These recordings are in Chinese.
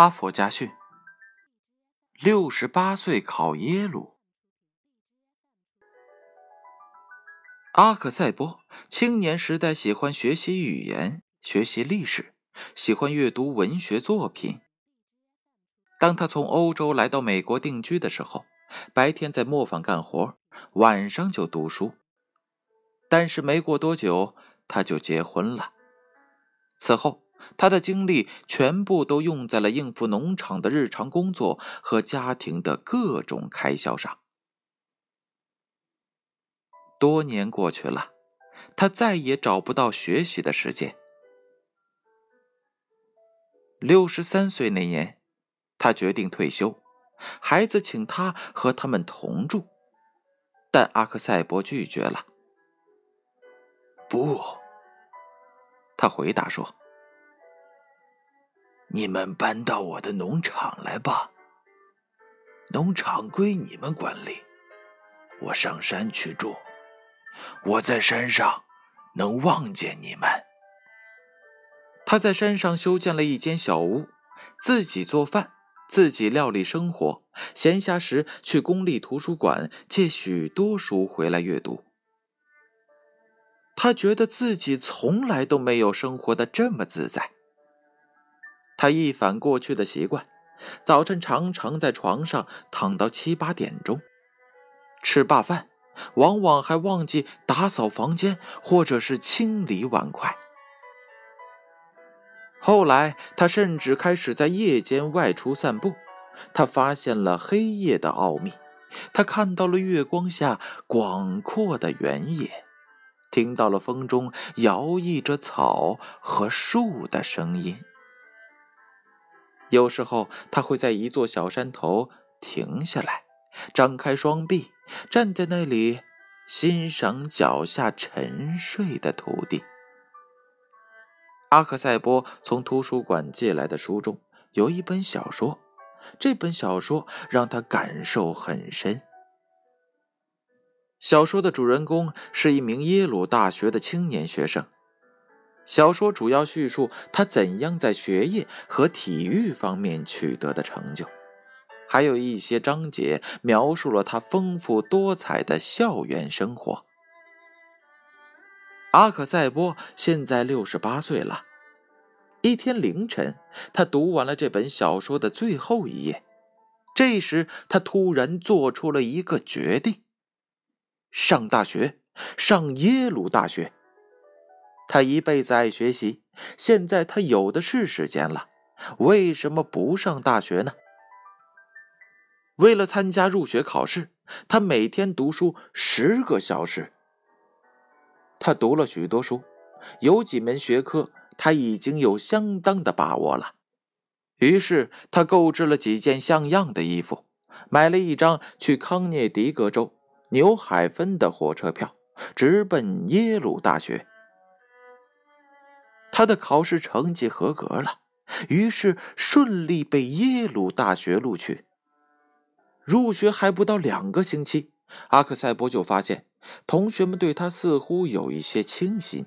哈佛家训：六十八岁考耶鲁。阿克塞波青年时代喜欢学习语言、学习历史，喜欢阅读文学作品。当他从欧洲来到美国定居的时候，白天在磨坊干活，晚上就读书。但是没过多久，他就结婚了。此后。他的精力全部都用在了应付农场的日常工作和家庭的各种开销上。多年过去了，他再也找不到学习的时间。六十三岁那年，他决定退休，孩子请他和他们同住，但阿克塞伯拒绝了。不，他回答说。你们搬到我的农场来吧，农场归你们管理。我上山去住，我在山上能望见你们。他在山上修建了一间小屋，自己做饭，自己料理生活。闲暇时去公立图书馆借许多书回来阅读。他觉得自己从来都没有生活的这么自在。他一反过去的习惯，早晨常常在床上躺到七八点钟，吃罢饭，往往还忘记打扫房间或者是清理碗筷。后来，他甚至开始在夜间外出散步。他发现了黑夜的奥秘，他看到了月光下广阔的原野，听到了风中摇曳着草和树的声音。有时候，他会在一座小山头停下来，张开双臂，站在那里欣赏脚下沉睡的土地。阿克塞波从图书馆借来的书中有一本小说，这本小说让他感受很深。小说的主人公是一名耶鲁大学的青年学生。小说主要叙述他怎样在学业和体育方面取得的成就，还有一些章节描述了他丰富多彩的校园生活。阿克塞波现在六十八岁了。一天凌晨，他读完了这本小说的最后一页，这时他突然做出了一个决定：上大学，上耶鲁大学。他一辈子爱学习，现在他有的是时间了，为什么不上大学呢？为了参加入学考试，他每天读书十个小时。他读了许多书，有几门学科他已经有相当的把握了。于是他购置了几件像样的衣服，买了一张去康涅狄格州纽海芬的火车票，直奔耶鲁大学。他的考试成绩合格了，于是顺利被耶鲁大学录取。入学还不到两个星期，阿克塞伯就发现同学们对他似乎有一些倾心，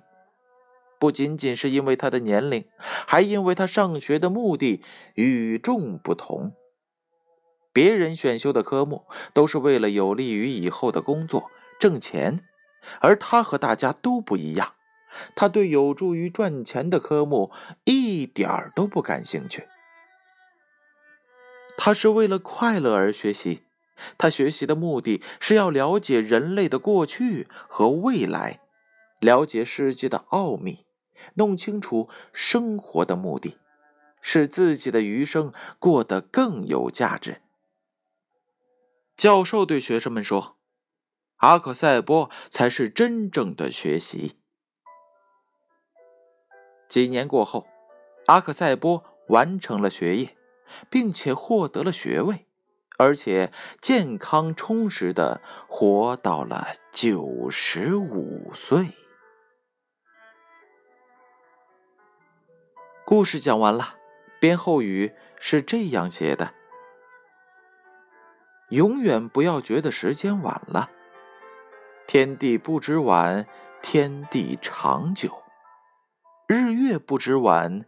不仅仅是因为他的年龄，还因为他上学的目的与众不同。别人选修的科目都是为了有利于以后的工作挣钱，而他和大家都不一样。他对有助于赚钱的科目一点儿都不感兴趣。他是为了快乐而学习，他学习的目的是要了解人类的过去和未来，了解世界的奥秘，弄清楚生活的目的，使自己的余生过得更有价值。教授对学生们说：“阿克塞波才是真正的学习。”几年过后，阿克塞波完成了学业，并且获得了学位，而且健康充实的活到了九十五岁。故事讲完了，编后语是这样写的：永远不要觉得时间晚了，天地不知晚，天地长久。日月不知晚，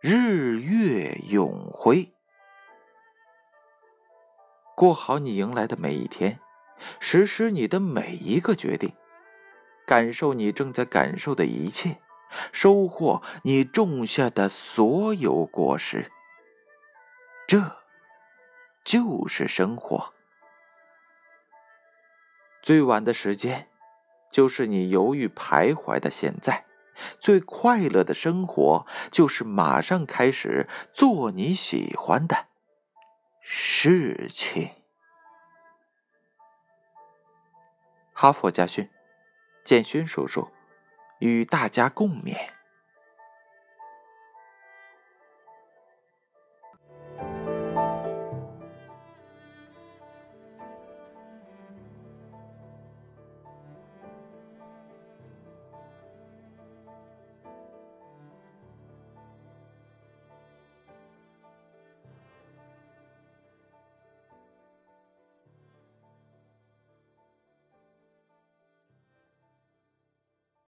日月永辉。过好你迎来的每一天，实施你的每一个决定，感受你正在感受的一切，收获你种下的所有果实。这，就是生活。最晚的时间，就是你犹豫徘徊的现在；最快乐的生活就是马上开始做你喜欢的事情。哈佛家训建勋叔叔与大家共勉。